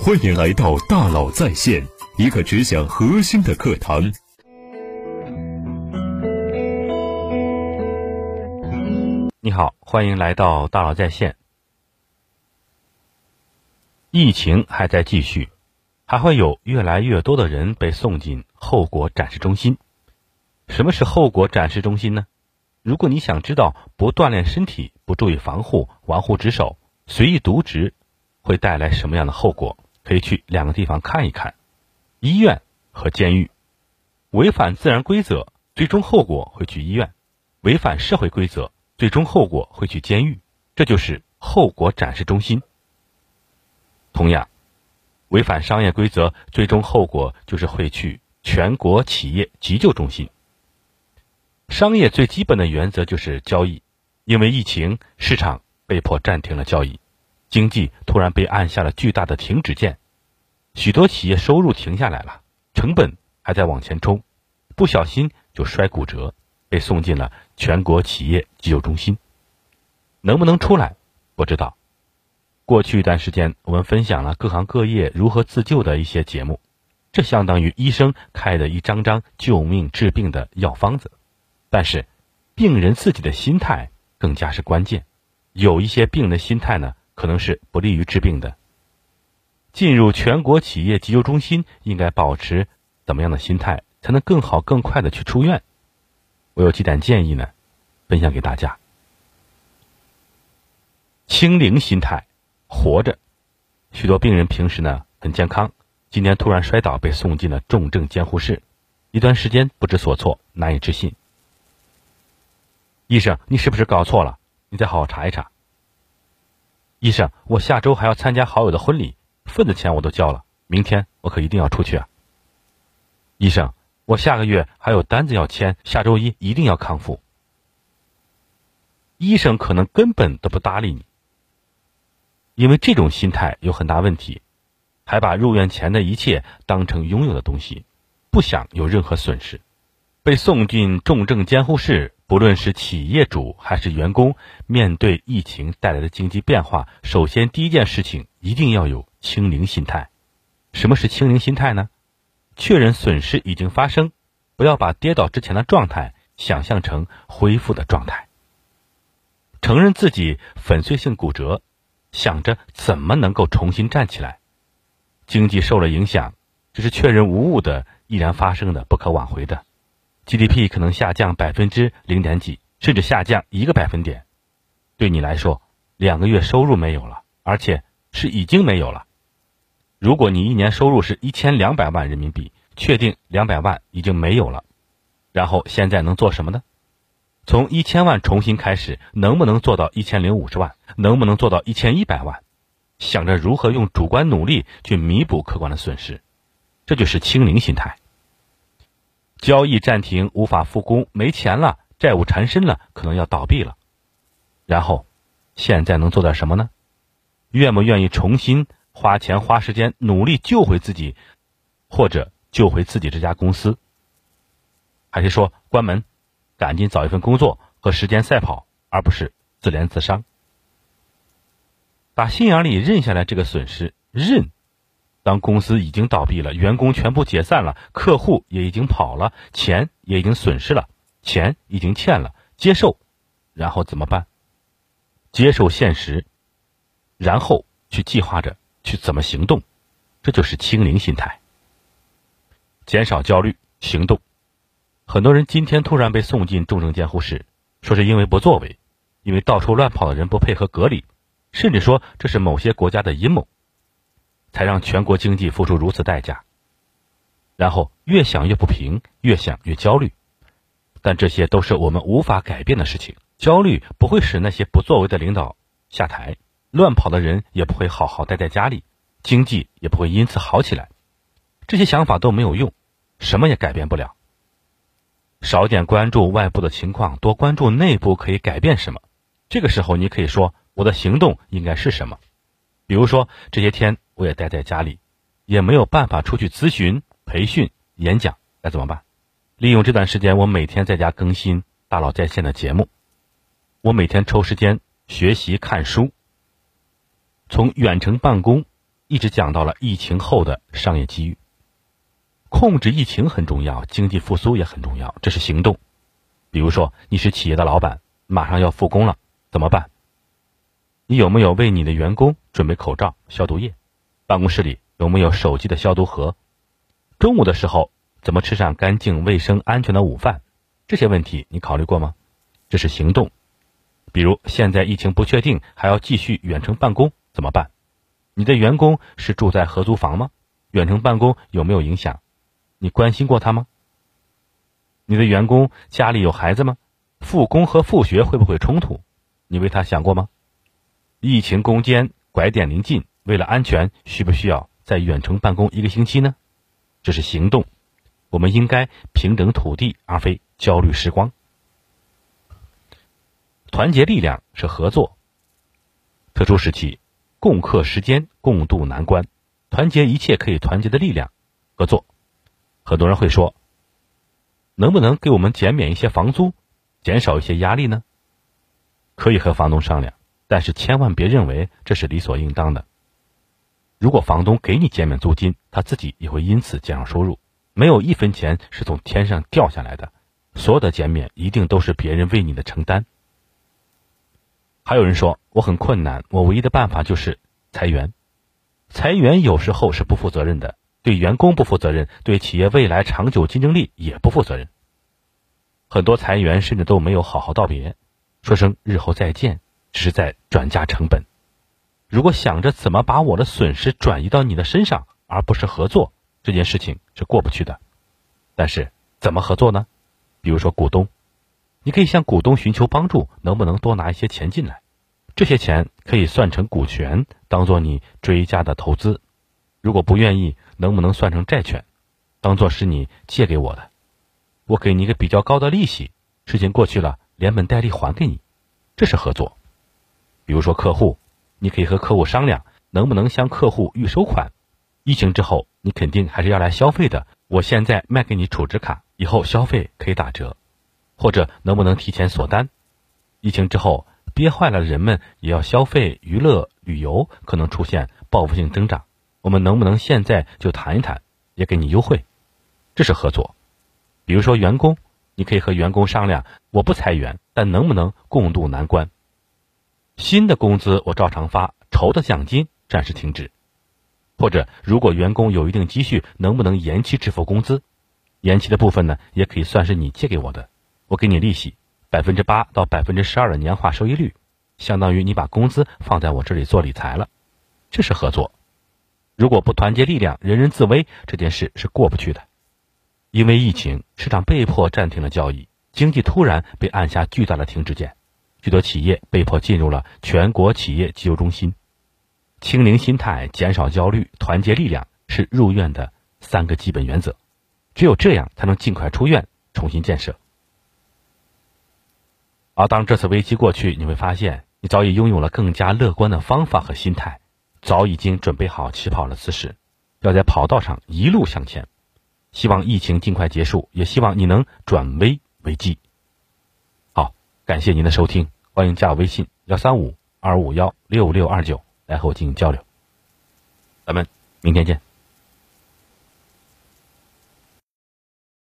欢迎来到大佬在线，一个只讲核心的课堂。你好，欢迎来到大佬在线。疫情还在继续，还会有越来越多的人被送进后果展示中心。什么是后果展示中心呢？如果你想知道不锻炼身体、不注意防护、玩忽职守、随意渎职会带来什么样的后果，可以去两个地方看一看：医院和监狱。违反自然规则，最终后果会去医院；违反社会规则，最终后果会去监狱。这就是后果展示中心。同样，违反商业规则，最终后果就是会去全国企业急救中心。商业最基本的原则就是交易，因为疫情，市场被迫暂停了交易，经济突然被按下了巨大的停止键，许多企业收入停下来了，成本还在往前冲，不小心就摔骨折，被送进了全国企业急救中心，能不能出来不知道。过去一段时间，我们分享了各行各业如何自救的一些节目，这相当于医生开的一张张救命治病的药方子。但是，病人自己的心态更加是关键。有一些病人心态呢，可能是不利于治病的。进入全国企业急救中心，应该保持怎么样的心态，才能更好、更快的去出院？我有几点建议呢，分享给大家。清零心态，活着。许多病人平时呢很健康，今天突然摔倒，被送进了重症监护室，一段时间不知所措，难以置信。医生，你是不是搞错了？你再好好查一查。医生，我下周还要参加好友的婚礼，份子钱我都交了，明天我可一定要出去啊。医生，我下个月还有单子要签，下周一一定要康复。医生可能根本都不搭理你，因为这种心态有很大问题，还把入院前的一切当成拥有的东西，不想有任何损失，被送进重症监护室。不论是企业主还是员工，面对疫情带来的经济变化，首先第一件事情一定要有清零心态。什么是清零心态呢？确认损失已经发生，不要把跌倒之前的状态想象成恢复的状态。承认自己粉碎性骨折，想着怎么能够重新站起来。经济受了影响，这是确认无误的，依然发生的，不可挽回的。GDP 可能下降百分之零点几，甚至下降一个百分点，对你来说，两个月收入没有了，而且是已经没有了。如果你一年收入是一千两百万人民币，确定两百万已经没有了，然后现在能做什么呢？从一千万重新开始，能不能做到一千零五十万？能不能做到一千一百万？想着如何用主观努力去弥补客观的损失，这就是清零心态。交易暂停，无法复工，没钱了，债务缠身了，可能要倒闭了。然后，现在能做点什么呢？愿不愿意重新花钱花时间努力救回自己，或者救回自己这家公司？还是说关门，赶紧找一份工作和时间赛跑，而不是自怜自伤？把心眼里认下来这个损失，认。当公司已经倒闭了，员工全部解散了，客户也已经跑了，钱也已经损失了，钱已经欠了，接受，然后怎么办？接受现实，然后去计划着去怎么行动，这就是清零心态。减少焦虑，行动。很多人今天突然被送进重症监护室，说是因为不作为，因为到处乱跑的人不配合隔离，甚至说这是某些国家的阴谋。才让全国经济付出如此代价，然后越想越不平，越想越焦虑，但这些都是我们无法改变的事情。焦虑不会使那些不作为的领导下台，乱跑的人也不会好好待在家里，经济也不会因此好起来。这些想法都没有用，什么也改变不了。少点关注外部的情况，多关注内部可以改变什么。这个时候，你可以说我的行动应该是什么？比如说这些天。我也待在家里，也没有办法出去咨询、培训、演讲，该怎么办？利用这段时间，我每天在家更新大佬在线的节目，我每天抽时间学习看书。从远程办公、一直讲到了疫情后的商业机遇。控制疫情很重要，经济复苏也很重要，这是行动。比如说，你是企业的老板，马上要复工了，怎么办？你有没有为你的员工准备口罩、消毒液？办公室里有没有手机的消毒盒？中午的时候怎么吃上干净、卫生、安全的午饭？这些问题你考虑过吗？这是行动。比如现在疫情不确定，还要继续远程办公，怎么办？你的员工是住在合租房吗？远程办公有没有影响？你关心过他吗？你的员工家里有孩子吗？复工和复学会不会冲突？你为他想过吗？疫情攻坚，拐点临近，为了安全，需不需要在远程办公一个星期呢？这是行动。我们应该平整土地，而非焦虑时光。团结力量是合作。特殊时期，共克时艰，共度难关，团结一切可以团结的力量，合作。很多人会说，能不能给我们减免一些房租，减少一些压力呢？可以和房东商量，但是千万别认为这是理所应当的。如果房东给你减免租金，他自己也会因此减少收入。没有一分钱是从天上掉下来的，所有的减免一定都是别人为你的承担。还有人说我很困难，我唯一的办法就是裁员。裁员有时候是不负责任的。对员工不负责任，对企业未来长久竞争力也不负责任。很多裁员甚至都没有好好道别，说声日后再见，只是在转嫁成本。如果想着怎么把我的损失转移到你的身上，而不是合作，这件事情是过不去的。但是怎么合作呢？比如说股东，你可以向股东寻求帮助，能不能多拿一些钱进来？这些钱可以算成股权，当做你追加的投资。如果不愿意，能不能算成债权，当做是你借给我的，我给你一个比较高的利息，事情过去了，连本带利还给你，这是合作。比如说客户，你可以和客户商量，能不能向客户预收款，疫情之后你肯定还是要来消费的，我现在卖给你储值卡，以后消费可以打折，或者能不能提前锁单？疫情之后憋坏了，人们也要消费、娱乐、旅游，可能出现报复性增长。我们能不能现在就谈一谈，也给你优惠？这是合作。比如说员工，你可以和员工商量，我不裁员，但能不能共度难关？新的工资我照常发，筹的奖金暂时停止。或者如果员工有一定积蓄，能不能延期支付工资？延期的部分呢，也可以算是你借给我的，我给你利息，百分之八到百分之十二的年化收益率，相当于你把工资放在我这里做理财了。这是合作。如果不团结力量，人人自危，这件事是过不去的。因为疫情，市场被迫暂停了交易，经济突然被按下巨大的停止键，许多企业被迫进入了全国企业急救中心。清零心态、减少焦虑、团结力量是入院的三个基本原则。只有这样，才能尽快出院，重新建设。而当这次危机过去，你会发现，你早已拥有了更加乐观的方法和心态。早已经准备好起跑的姿势，要在跑道上一路向前。希望疫情尽快结束，也希望你能转危为机。好，感谢您的收听，欢迎加我微信幺三五二五幺六六二九来和我进行交流。咱们明天见。